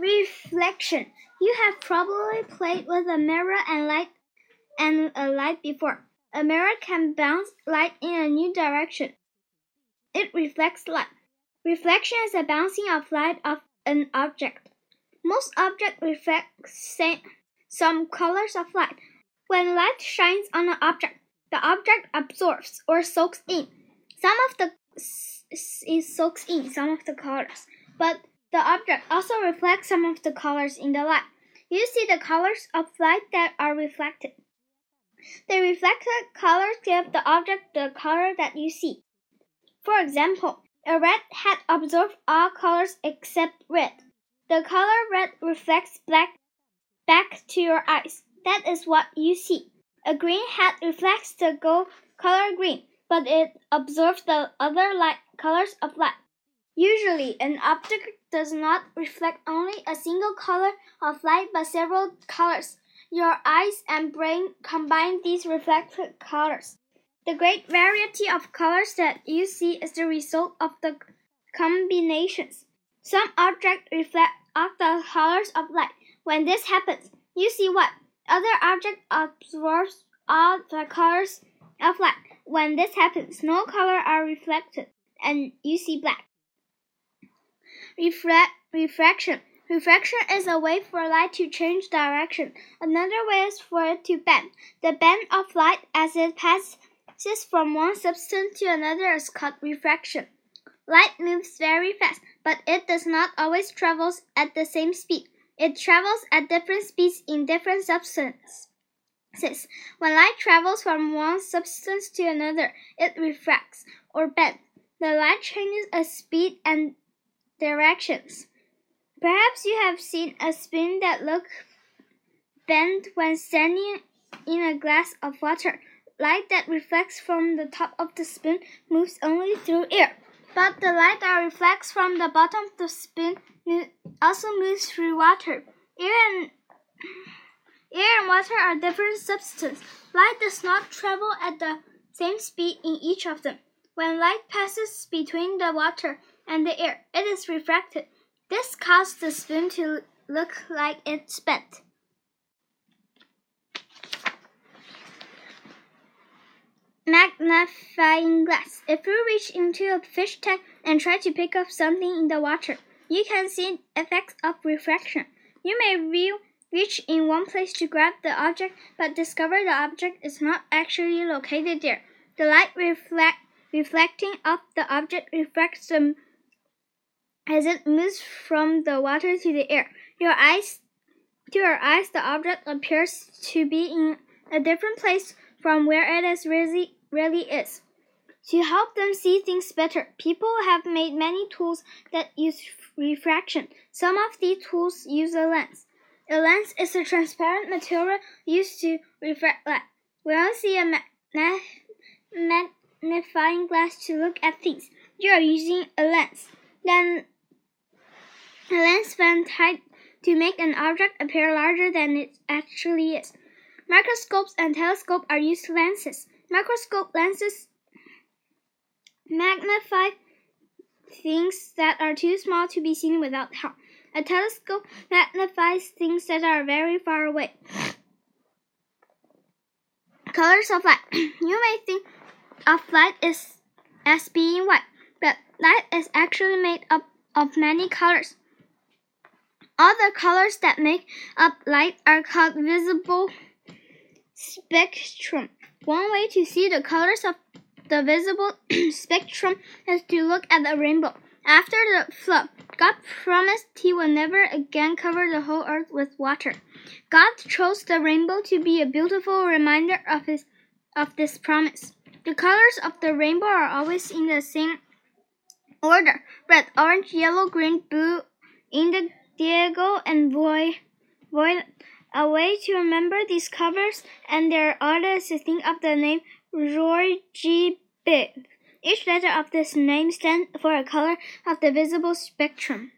Reflection. You have probably played with a mirror and light and a light before. A mirror can bounce light in a new direction. It reflects light. Reflection is the bouncing of light off an object. Most objects reflect some colors of light. When light shines on an object, the object absorbs or soaks in some of the it soaks in some of the colors, but the object also reflects some of the colors in the light. You see the colors of light that are reflected. The reflected colors give the object the color that you see. For example, a red hat absorbs all colors except red. The color red reflects black back to your eyes. That is what you see. A green hat reflects the gold color green, but it absorbs the other light colors of light. Usually, an object does not reflect only a single color of light but several colors. Your eyes and brain combine these reflected colors. The great variety of colors that you see is the result of the combinations. Some objects reflect all the colors of light. When this happens, you see what other object absorbs all the colors of light. When this happens, no color are reflected, and you see black. Refraction. Refraction is a way for light to change direction. Another way is for it to bend. The bend of light as it passes from one substance to another is called refraction. Light moves very fast, but it does not always travel at the same speed. It travels at different speeds in different substances. When light travels from one substance to another, it refracts or bends. The light changes its speed and directions. Perhaps you have seen a spoon that looks bent when standing in a glass of water. Light that reflects from the top of the spoon moves only through air, but the light that reflects from the bottom of the spoon also moves through water. Air and air and water are different substances. Light does not travel at the same speed in each of them. When light passes between the water and the air, it is refracted. This causes the spoon to look like it's bent. Magnifying glass. If you reach into a fish tank and try to pick up something in the water, you can see effects of refraction. You may reach in one place to grab the object, but discover the object is not actually located there. The light reflect, reflecting off the object refracts them as it moves from the water to the air. Your eyes, to your eyes, the object appears to be in a different place from where it is really, really is. To help them see things better, people have made many tools that use refraction. Some of these tools use a lens. A lens is a transparent material used to refract light. When you see a magnifying glass to look at things, you are using a lens. Then lens fan tied to make an object appear larger than it actually is. Microscopes and telescopes are used lenses. Microscope lenses magnify things that are too small to be seen without help. A telescope magnifies things that are very far away. Colors of light. you may think of light as, as being white, but light is actually made up of many colors. All the colors that make up light are called visible spectrum. One way to see the colors of the visible spectrum is to look at the rainbow. After the flood, God promised He will never again cover the whole earth with water. God chose the rainbow to be a beautiful reminder of His of this promise. The colors of the rainbow are always in the same order: red, orange, yellow, green, blue, indigo, and Boy, Boy A way to remember these covers and their order is to think of the name Roy G. Biv. Each letter of this name stands for a color of the visible spectrum.